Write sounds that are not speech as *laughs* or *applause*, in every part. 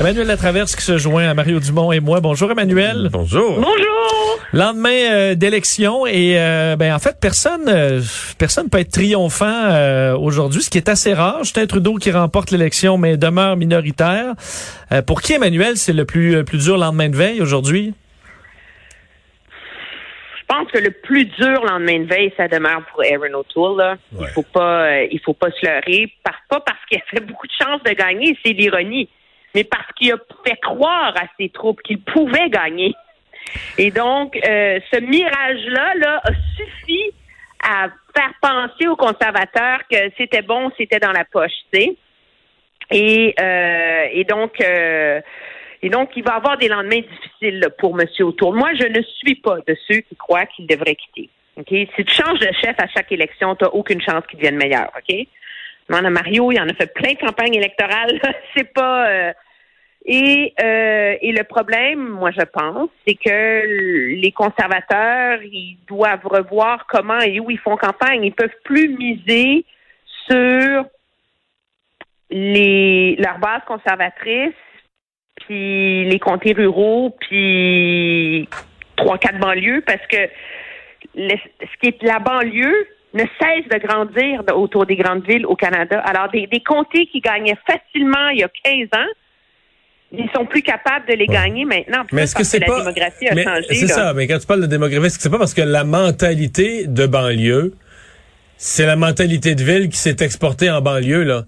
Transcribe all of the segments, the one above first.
Emmanuel Latraverse qui se joint à Mario Dumont et moi. Bonjour Emmanuel. Bonjour. Bonjour! Lendemain euh, d'élection et euh, ben en fait personne euh, personne peut être triomphant euh, aujourd'hui, ce qui est assez rare. Justin Trudeau qui remporte l'élection mais demeure minoritaire. Euh, pour qui Emmanuel c'est le plus plus dur lendemain de veille aujourd'hui? Je pense que le plus dur lendemain de veille, ça demeure pour Aaron O'Toole. Là. Ouais. Il faut pas, euh, il faut pas se leurrer. Pas parce qu'il a fait beaucoup de chances de gagner, c'est l'ironie, mais parce qu'il a fait croire à ses troupes qu'il pouvait gagner. Et donc, euh, ce mirage-là là, a suffi à faire penser aux conservateurs que c'était bon, c'était dans la poche, tu sais. Et, euh, donc, euh, et donc, il va avoir des lendemains difficiles pour M. Autour. Moi, je ne suis pas de ceux qui croient qu'il devrait quitter. Ok, Si tu changes de chef à chaque élection, tu n'as aucune chance qu'il devienne meilleur. OK? Mario, il en a fait plein de campagnes électorales. *laughs* C'est pas. Et, euh, et le problème, moi, je pense, c'est que les conservateurs, ils doivent revoir comment et où ils font campagne. Ils peuvent plus miser sur les leur base conservatrice, puis les comtés ruraux, puis trois, quatre banlieues, parce que le- ce qui est la banlieue ne cesse de grandir autour des grandes villes au Canada. Alors, des, des comtés qui gagnaient facilement il y a 15 ans, ils sont plus capables de les gagner maintenant. Mais est-ce que c'est la démographie a mais changé. C'est ça, mais quand tu parles de démographie, est-ce que c'est pas parce que la mentalité de banlieue c'est la mentalité de ville qui s'est exportée en banlieue là.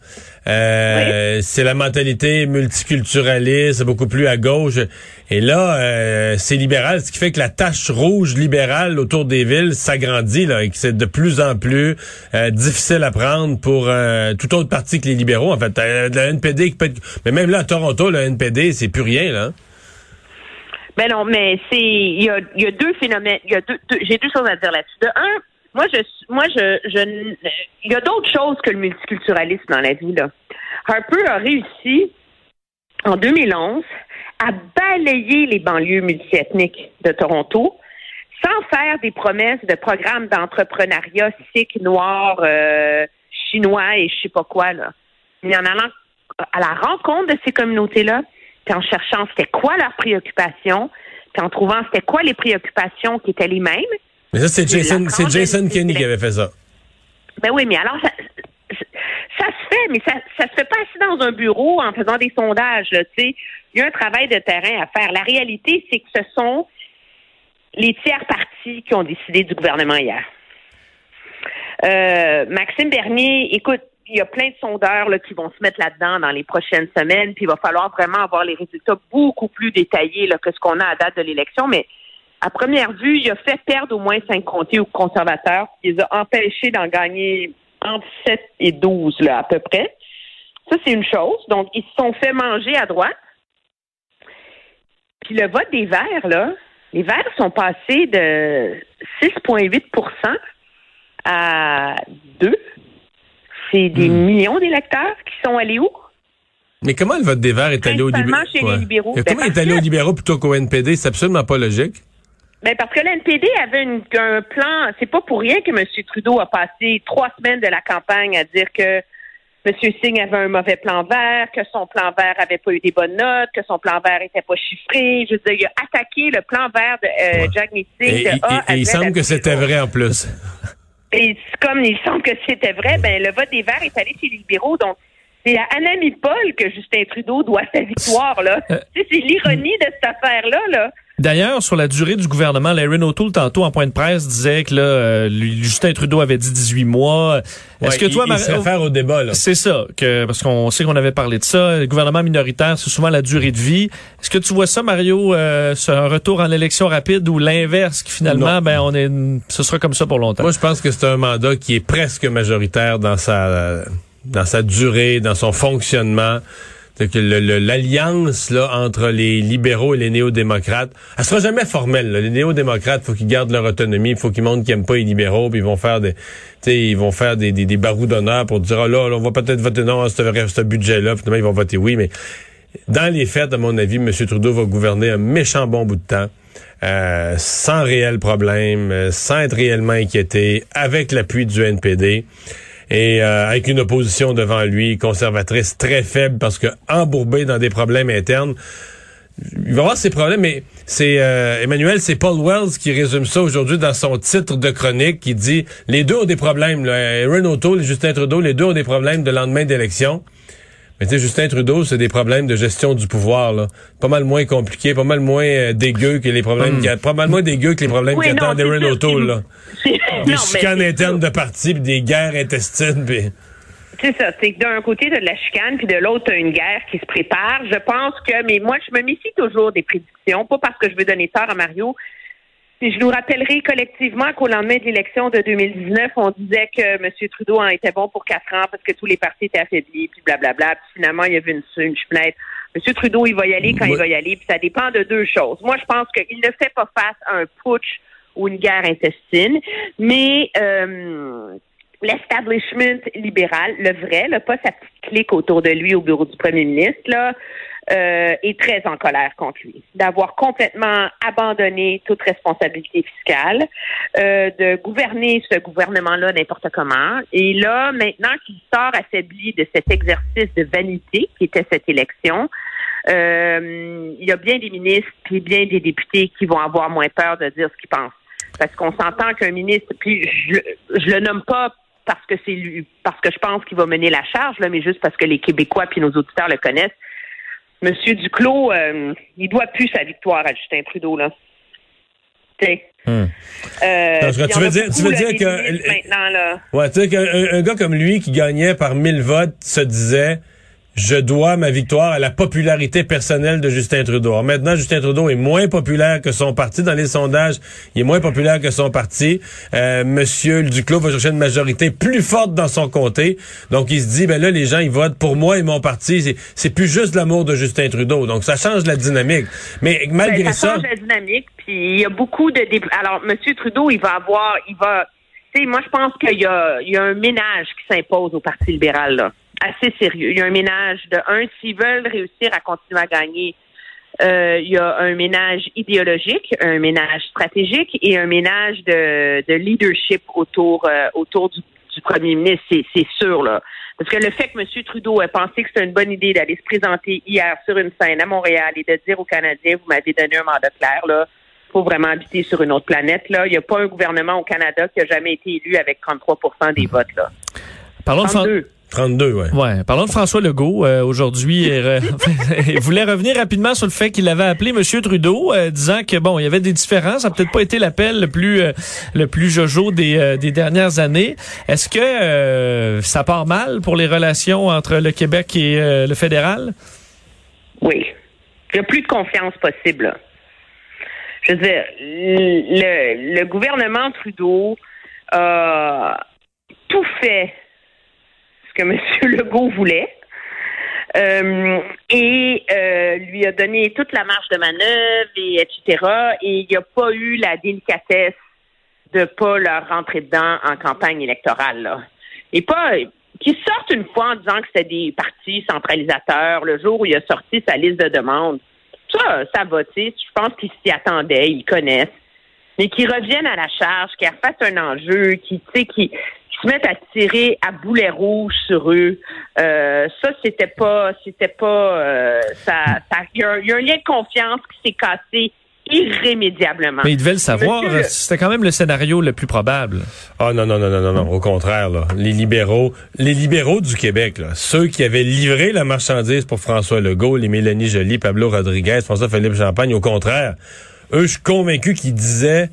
Euh, C'est la mentalité multiculturaliste, beaucoup plus à gauche. Et là, euh, c'est libéral, ce qui fait que la tache rouge libérale autour des villes s'agrandit là, et que c'est de plus en plus euh, difficile à prendre pour euh, tout autre parti que les libéraux. En fait, la NPD qui peut être... mais même là à Toronto, le NPD, c'est plus rien là. Ben non, mais c'est il y a, il y a deux phénomènes. Il y a deux, deux- j'ai deux choses à dire là-dessus. De un, moi je moi je je il y a d'autres choses que le multiculturalisme dans la vie là. Harper a réussi en 2011 à balayer les banlieues multiethniques de Toronto sans faire des promesses de programmes d'entrepreneuriat sikh, noir, euh, chinois et je sais pas quoi là. Mais en allant à la rencontre de ces communautés-là, puis en cherchant c'était quoi leurs préoccupations, puis en trouvant c'était quoi les préoccupations qui étaient les mêmes. Mais ça, c'est Jason, c'est Jason Kenney qui avait fait ça. Ben oui, mais alors ça, ça se fait, mais ça, ça se fait pas assis dans un bureau en faisant des sondages. Là, tu sais, il y a un travail de terrain à faire. La réalité, c'est que ce sont les tiers partis qui ont décidé du gouvernement hier. Euh, Maxime Bernier, écoute, il y a plein de sondeurs là, qui vont se mettre là-dedans dans les prochaines semaines, puis il va falloir vraiment avoir les résultats beaucoup plus détaillés là, que ce qu'on a à date de l'élection. Mais à première vue, il a fait perdre au moins cinq comtés aux conservateurs. Il les a empêchés d'en gagner entre 7 et 12, là, à peu près. Ça, c'est une chose. Donc, ils se sont fait manger à droite. Puis le vote des Verts, là, les Verts sont passés de 6,8% à 2. C'est des millions d'électeurs qui sont allés où? Mais comment le vote des Verts est allé au Principalement libéraux? chez les libéraux. Et Ben, comment est allé que- au libéraux plutôt qu'au NPD? C'est absolument pas logique. Ben parce que l'NPD avait une- un plan. C'est pas pour rien que M. Trudeau a passé trois semaines de la campagne à dire que M. Singh avait un mauvais plan vert, que son plan vert avait pas eu des bonnes notes, que son plan vert était pas chiffré. Je veux dire, il a attaqué le plan vert de euh, Ouais. Jack Meeting Et, de et- A à et il semble que c'était vrai en plus. Et comme il semble que c'était vrai, ben le vote des Verts est allé chez les libéraux. Donc, c'est à Anami Paul que Justin Trudeau doit sa victoire, là. Euh, Tu sais, c'est l'ironie de cette affaire-là, là. D'ailleurs, sur la durée du gouvernement, Larry O'Toole, tantôt, en point de presse, disait que là, euh, Justin Trudeau avait dit 18 mois. Est-ce Ouais, que toi, il, il Marie- se réfère au débat, là. C'est ça, que parce qu'on sait qu'on avait parlé de ça. Le gouvernement minoritaire, c'est souvent la durée de vie. Est-ce que tu vois ça, Mario, euh, c'est un retour en élection rapide ou l'inverse, qui finalement, Non. ben, on est, ce sera comme ça pour longtemps? Moi, je pense que c'est un mandat qui est presque majoritaire dans sa, dans sa durée, dans son fonctionnement. Que le- le- l'alliance là entre les libéraux et les néo-démocrates, elle sera jamais formelle. là. Les néo-démocrates, faut qu'ils gardent leur autonomie, faut qu'ils montrent qu'ils aiment pas les libéraux, puis ils vont faire des, ils vont faire des, des, des barous d'honneur pour dire ah là, là, on va peut-être voter non à ce, ce budget-là, finalement ils vont voter oui, mais Dans les faits, à mon avis, M. Trudeau va gouverner un méchant bon bout de temps. Euh, sans réel problème, euh, sans être réellement inquiété, avec l'appui du NPD et euh, avec une opposition devant lui conservatrice très faible parce que embourbé dans des problèmes internes. Il va avoir ses problèmes, mais c'est Emmanuel, c'est Paul Wells qui résume ça aujourd'hui dans son titre de chronique qui dit les deux ont des problèmes. Là. Et Justin Trudeau, les deux ont des problèmes de lendemain d'élection. Mais tu sais, Justin Trudeau, c'est des problèmes de gestion du pouvoir, là. Pas mal moins compliqué, pas mal moins euh, dégueu que les problèmes, mm. pas mal moins dégueu que les problèmes oui, qu'attend Darren O'Toole, là. *laughs* Des chicanes internes de parti, puis des guerres intestines, puis... C'est ça, c'est que d'un côté, tu de la chicane, puis de l'autre, tu une guerre qui se prépare. Je pense que, mais moi, je me méfie toujours des prédictions, pas parce que je veux donner tort à Mario, je nous rappellerai collectivement qu'au lendemain de l'élection de 2019, on disait que M. Trudeau en était bon pour quatre ans parce que tous les partis étaient affaiblis, puis blablabla. Puis finalement, il y avait une, une fenêtre. M. Trudeau, il va y aller quand il va y aller, puis ça dépend de deux choses. Moi, je pense qu'il ne fait pas face à un putsch ou une guerre intestine, mais euh, l'establishment libéral, le vrai, là, pas sa petite clique autour de lui au bureau du premier ministre, là, euh, est très en colère contre lui, d'avoir complètement abandonné toute responsabilité fiscale, euh, de gouverner ce gouvernement-là n'importe comment. Et là, maintenant qu'il sort affaibli de cet exercice de vanité qui était cette élection, euh, il y a bien des ministres puis bien des députés qui vont avoir moins peur de dire ce qu'ils pensent. Parce qu'on s'entend qu'un ministre, puis je, je le nomme pas parce que c'est lui, parce que je pense qu'il va mener la charge, là, mais juste parce que les Québécois puis nos auditeurs le connaissent. Monsieur Duclos, euh, il doit plus sa victoire à Justin Trudeau, là. Hmm. Euh, tu veux dire, tu veux dire que maintenant, là. Ouais, tu sais qu'un un gars comme lui qui gagnait par 1000 votes se disait je dois ma victoire à la popularité personnelle de Justin Trudeau. maintenant, Justin Trudeau est moins populaire que son parti dans les sondages. Il est moins populaire que son parti. Euh, Monsieur Duclos va chercher une majorité plus forte dans son comté. Donc, il se dit, ben là, les gens, ils votent pour moi et mon parti. C'est plus juste l'amour de Justin Trudeau. Donc, ça change la dynamique. Mais malgré ben, ça... Ça change la dynamique. Puis, il y a beaucoup de... Alors, Monsieur Trudeau, il va avoir... Il va... Tu sais, moi, je pense qu'il y a, il y a un ménage qui s'impose au Parti libéral, là assez sérieux. Il y a un ménage de un, s'ils veulent réussir à continuer à gagner, euh, il y a un ménage idéologique, un ménage stratégique et un ménage de, de leadership autour euh, autour du, du, premier ministre, c'est sûr là. Parce que le fait que M. Trudeau ait pensé que c'était une bonne idée d'aller se présenter hier sur une scène à Montréal et de dire aux Canadiens, vous m'avez donné un mandat clair là, faut vraiment habiter sur une autre planète là. Il n'y a pas un gouvernement au Canada qui a jamais été élu avec 33 des votes là. Parlons de 32, ouais. Ouais. Parlons de François Legault. Euh, aujourd'hui, *laughs* il voulait revenir rapidement sur le fait qu'il avait appelé M. Trudeau, euh, disant que bon, il y avait des différences. Ça n'a peut-être pas été l'appel le plus euh, le plus jojo des, des dernières années. Est-ce que ça part mal pour les relations entre le Québec et le fédéral? Oui. Il n'y a plus de confiance possible. Je veux dire, le, le gouvernement Trudeau a tout fait que M. *laughs* Legault voulait. Euh, et euh, lui a donné toute la marge de manœuvre, et etc. Et il n'y a pas eu la délicatesse de pas leur rentrer dedans en campagne électorale. Et pas qu'ils sortent une fois en disant que c'est des partis centralisateurs le jour où il a sorti sa liste de demandes. Ça, ça va. Je pense qu'ils s'y attendaient, ils connaissent. Mais qu'ils reviennent à la charge, qu'ils refassent un enjeu, tu sais, qui, se mettent à tirer à boulet rouge sur eux. Euh, ça, c'était pas, c'était pas, euh, ça, il y, a un lien de confiance qui s'est cassé irrémédiablement. Mais ils devaient le savoir. C'était quand même le scénario le plus probable. Ah non non non non non non. Au contraire là, les libéraux, les libéraux du Québec là, ceux qui avaient livré la marchandise pour François Legault, les Mélanie Joly, Pablo Rodriguez, François Philippe Champagne, au contraire, eux, je suis convaincu qu'ils disaient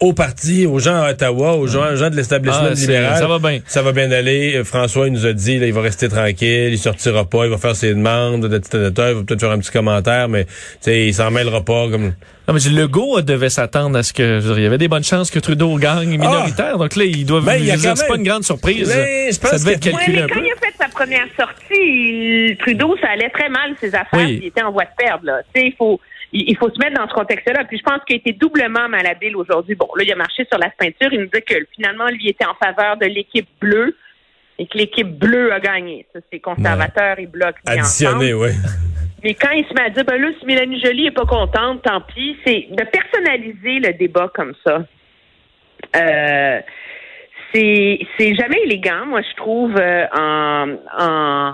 au parti, aux gens à Ottawa, aux gens, gens de l'établissement ah, libéral. Ça va bien. Ça va bien aller. Euh, François, il nous a dit, là, il va rester tranquille, il sortira pas, il va faire ses demandes, de il va peut-être faire un petit commentaire, mais, tu sais, il s'en mêlera pas, comme. Non, mais Legault devait s'attendre à ce que, il y avait des bonnes chances que Trudeau gagne ah! minoritaire. Donc là, il doit, ben, c'est pas une grande surprise. ça devait être calculé un peu. Quand il a fait sa première sortie, Trudeau, ça allait très mal, ses affaires, il était en voie de perdre, là. Tu sais, il faut, il faut se mettre dans ce contexte-là. Puis je pense qu'il a été doublement malhabile aujourd'hui. Bon, là, il a marché sur la peinture. Il nous dit que finalement, lui était en faveur de l'équipe bleue et que l'équipe bleue a gagné. Ça, c'est conservateur et bloc. Additionné, oui. *laughs* Mais quand il se met à dire, ben là, si Mélanie Joly est pas contente, tant pis, c'est de personnaliser le débat comme ça. Euh, c'est c'est jamais élégant, moi je trouve euh, en, en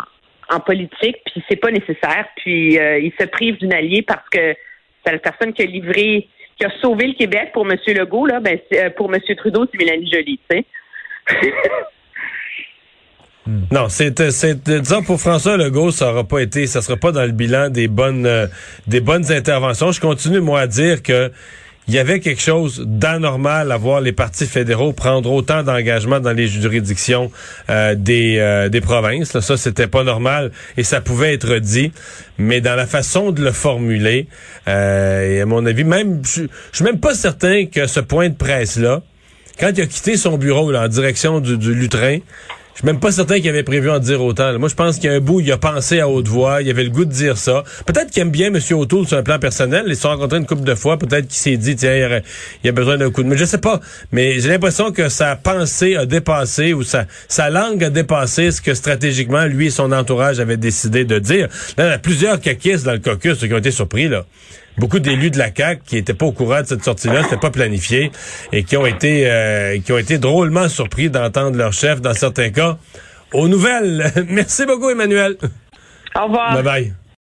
en politique, puis c'est pas nécessaire. Puis euh, il se prive d'une alliée parce que c'est la personne qui a livré, qui a sauvé le Québec pour M. Legault, là, ben euh, pour M. Trudeau, c'est Mélanie Joly, tu sais. Non, c'est, c'est, disons pour François Legault, ça aura pas été, ça sera pas dans le bilan des bonnes, euh, des bonnes interventions. Je continue moi à dire que il y avait quelque chose d'anormal à voir les partis fédéraux prendre autant d'engagement dans les juridictions euh, des, euh, des provinces. Ça, c'était pas normal et ça pouvait être dit. Mais dans la façon de le formuler, euh, à mon avis, même, je je suis même pas certain que ce point de presse-là, quand il a quitté son bureau là, en direction du, du lutrin, je suis même pas certain qu'il avait prévu en dire autant. Moi, je pense qu'il y a un bout, il a pensé à haute voix, il avait le goût de dire ça. Peut-être qu'il aime bien M. O'Toole sur un plan personnel. Ils se sont rencontrés une couple de fois. Peut-être qu'il s'est dit, tiens, il y aurait- il a besoin d'un coup de main. Je sais pas. Mais j'ai l'impression que sa pensée a dépassé ou sa, sa langue a dépassé ce que stratégiquement, lui et son entourage avaient décidé de dire. Là, il y a plusieurs caquistes dans le caucus qui ont été surpris, là beaucoup d'élus de la CAQ qui étaient pas au courant de cette sortie-là, c'était pas planifié et qui ont été euh, qui ont été drôlement surpris d'entendre leur chef dans certains cas aux nouvelles. *laughs* Merci beaucoup Emmanuel. Au revoir. Bye bye.